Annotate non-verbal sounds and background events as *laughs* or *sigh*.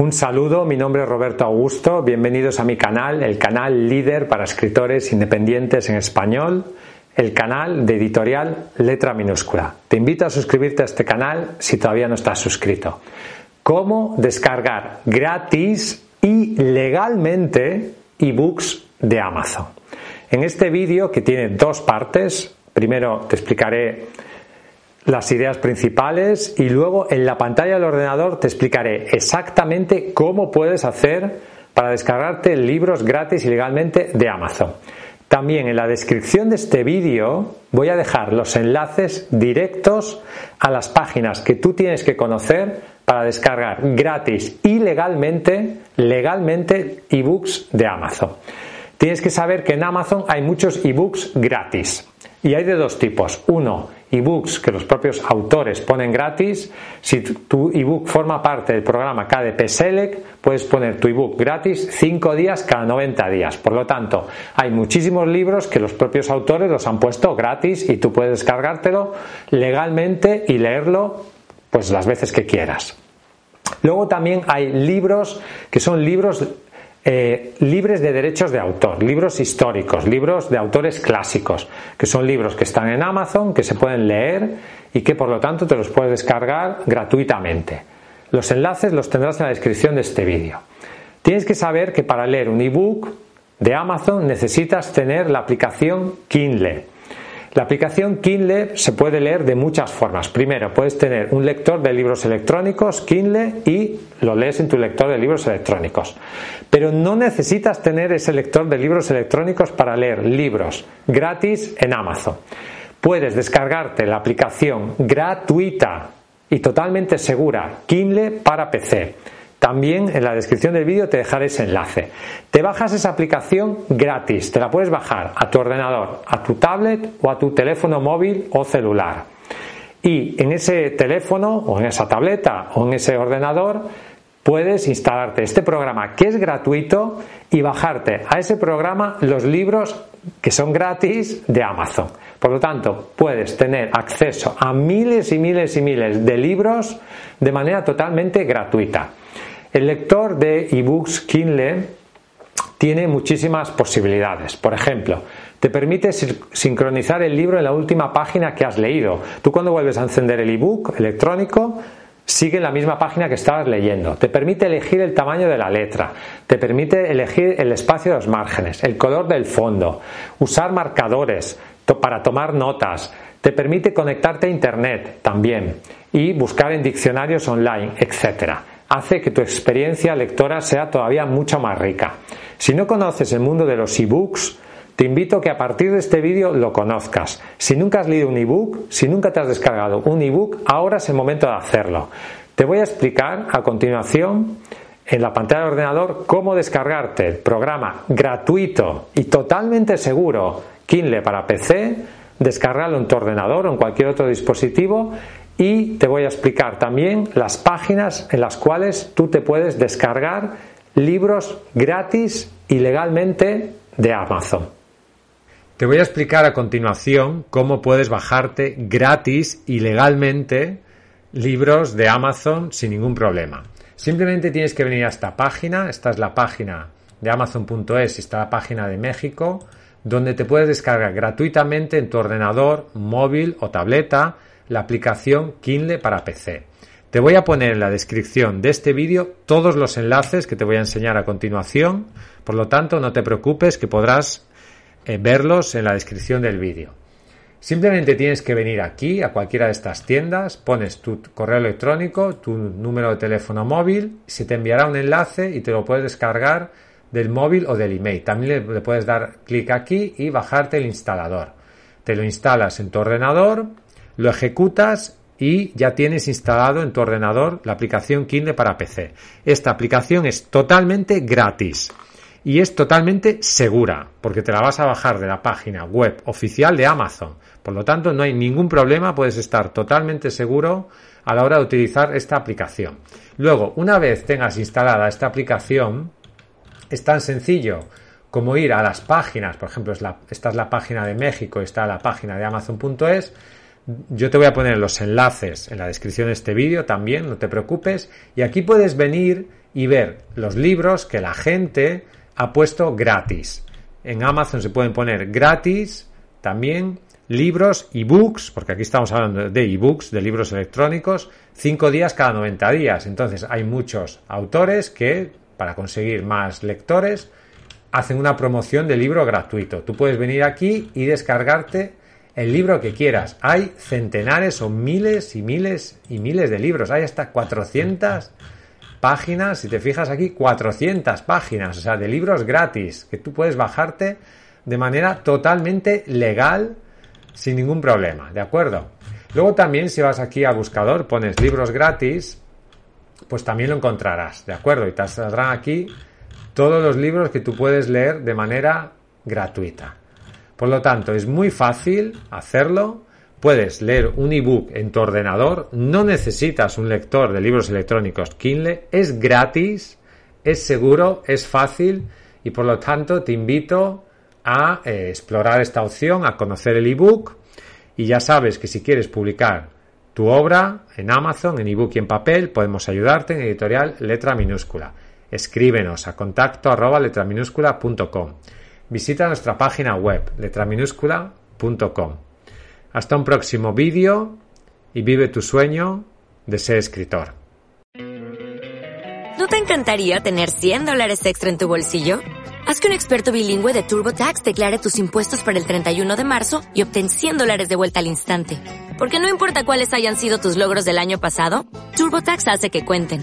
Un saludo, mi nombre es Roberto Augusto, bienvenidos a mi canal, el canal líder para escritores independientes en español, el canal de editorial Letra Minúscula. Te invito a suscribirte a este canal si todavía no estás suscrito. ¿Cómo descargar gratis y legalmente ebooks de Amazon? En este vídeo que tiene dos partes, primero te explicaré las ideas principales y luego en la pantalla del ordenador te explicaré exactamente cómo puedes hacer para descargarte libros gratis y legalmente de Amazon. También en la descripción de este vídeo voy a dejar los enlaces directos a las páginas que tú tienes que conocer para descargar gratis y legalmente, legalmente ebooks de Amazon. Tienes que saber que en Amazon hay muchos ebooks gratis y hay de dos tipos. Uno, ebooks que los propios autores ponen gratis. Si tu ebook forma parte del programa KDP Select, puedes poner tu ebook gratis 5 días cada 90 días. Por lo tanto, hay muchísimos libros que los propios autores los han puesto gratis y tú puedes descargártelo legalmente y leerlo pues las veces que quieras. Luego también hay libros que son libros eh, libres de derechos de autor, libros históricos, libros de autores clásicos, que son libros que están en Amazon, que se pueden leer y que por lo tanto te los puedes descargar gratuitamente. Los enlaces los tendrás en la descripción de este vídeo. Tienes que saber que para leer un ebook de Amazon necesitas tener la aplicación Kindle. La aplicación Kindle se puede leer de muchas formas. Primero, puedes tener un lector de libros electrónicos, Kindle, y lo lees en tu lector de libros electrónicos. Pero no necesitas tener ese lector de libros electrónicos para leer libros gratis en Amazon. Puedes descargarte la aplicación gratuita y totalmente segura Kindle para PC también en la descripción del vídeo te dejaré ese enlace. Te bajas esa aplicación gratis, te la puedes bajar a tu ordenador, a tu tablet o a tu teléfono móvil o celular. Y en ese teléfono o en esa tableta o en ese ordenador puedes instalarte este programa que es gratuito y bajarte a ese programa los libros que son gratis de Amazon. Por lo tanto, puedes tener acceso a miles y miles y miles de libros de manera totalmente gratuita. El lector de ebooks Kindle tiene muchísimas posibilidades. Por ejemplo, te permite sincronizar el libro en la última página que has leído. Tú cuando vuelves a encender el ebook electrónico, sigue la misma página que estabas leyendo. Te permite elegir el tamaño de la letra, te permite elegir el espacio de los márgenes, el color del fondo, usar marcadores para tomar notas, te permite conectarte a internet también y buscar en diccionarios online, etcétera hace que tu experiencia lectora sea todavía mucho más rica. Si no conoces el mundo de los ebooks, te invito a que a partir de este vídeo lo conozcas. Si nunca has leído un ebook, si nunca te has descargado un ebook, ahora es el momento de hacerlo. Te voy a explicar a continuación en la pantalla del ordenador cómo descargarte el programa gratuito y totalmente seguro Kindle para PC, descargarlo en tu ordenador o en cualquier otro dispositivo y te voy a explicar también las páginas en las cuales tú te puedes descargar libros gratis y legalmente de Amazon. Te voy a explicar a continuación cómo puedes bajarte gratis y legalmente libros de Amazon sin ningún problema. Simplemente tienes que venir a esta página, esta es la página de amazon.es, está la página de México, donde te puedes descargar gratuitamente en tu ordenador, móvil o tableta la aplicación Kindle para PC. Te voy a poner en la descripción de este vídeo todos los enlaces que te voy a enseñar a continuación, por lo tanto no te preocupes que podrás eh, verlos en la descripción del vídeo. Simplemente tienes que venir aquí a cualquiera de estas tiendas, pones tu correo electrónico, tu número de teléfono móvil, se te enviará un enlace y te lo puedes descargar del móvil o del email. También le, puedes dar clic aquí y bajarte el instalador. Te lo instalas en tu ordenador, lo ejecutas y ya tienes instalado en tu ordenador la aplicación Kindle para PC. Esta aplicación es totalmente gratis y es totalmente segura porque te la vas a bajar de la página web oficial de Amazon. Por lo tanto, no hay ningún problema, puedes estar totalmente seguro a la hora de utilizar esta aplicación. Luego, una vez tengas instalada esta aplicación, es tan sencillo como ir a las páginas, por ejemplo, esta es la página de México, está la página de Amazon.es. Yo te voy a poner los enlaces en la descripción de este vídeo también, no te preocupes. Y aquí puedes venir y ver los libros que la gente ha puesto gratis. En Amazon se pueden poner gratis también libros, ebooks, porque aquí estamos hablando de ebooks, de libros electrónicos, 5 días cada 90 días. Entonces hay muchos autores que, para conseguir más lectores, hacen una promoción de libro gratuito. Tú puedes venir aquí y descargarte el libro que quieras. Hay centenares o miles y miles y miles de libros. Hay hasta 400 *laughs* páginas, si te fijas aquí, 400 páginas, o sea, de libros gratis que tú puedes bajarte de manera totalmente legal sin ningún problema, ¿de acuerdo? Luego también si vas aquí al buscador, pones libros gratis, pues también lo encontrarás, ¿de acuerdo? Y te saldrán aquí todos los libros que tú puedes leer de manera gratuita. Por lo tanto, es muy fácil hacerlo. Puedes leer un ebook en tu ordenador, no necesitas un lector de libros electrónicos Kindle, es gratis, es seguro, es fácil y por lo tanto te invito a eh, explorar esta opción, a conocer el ebook y ya sabes que si quieres publicar tu obra en Amazon, en ebook y en papel, podemos ayudarte en editorial letra minúscula. Escríbenos a contacto. Visita nuestra página web letraminúscula.com. Hasta un próximo vídeo y vive tu sueño de ser escritor. ¿No te encantaría tener 100 dólares extra en tu bolsillo? Haz que un experto bilingüe de TurboTax declare tus impuestos para el 31 de marzo y obtén 100 dólares de vuelta al instante. Porque no importa cuáles hayan sido tus logros del año pasado, TurboTax hace que cuenten.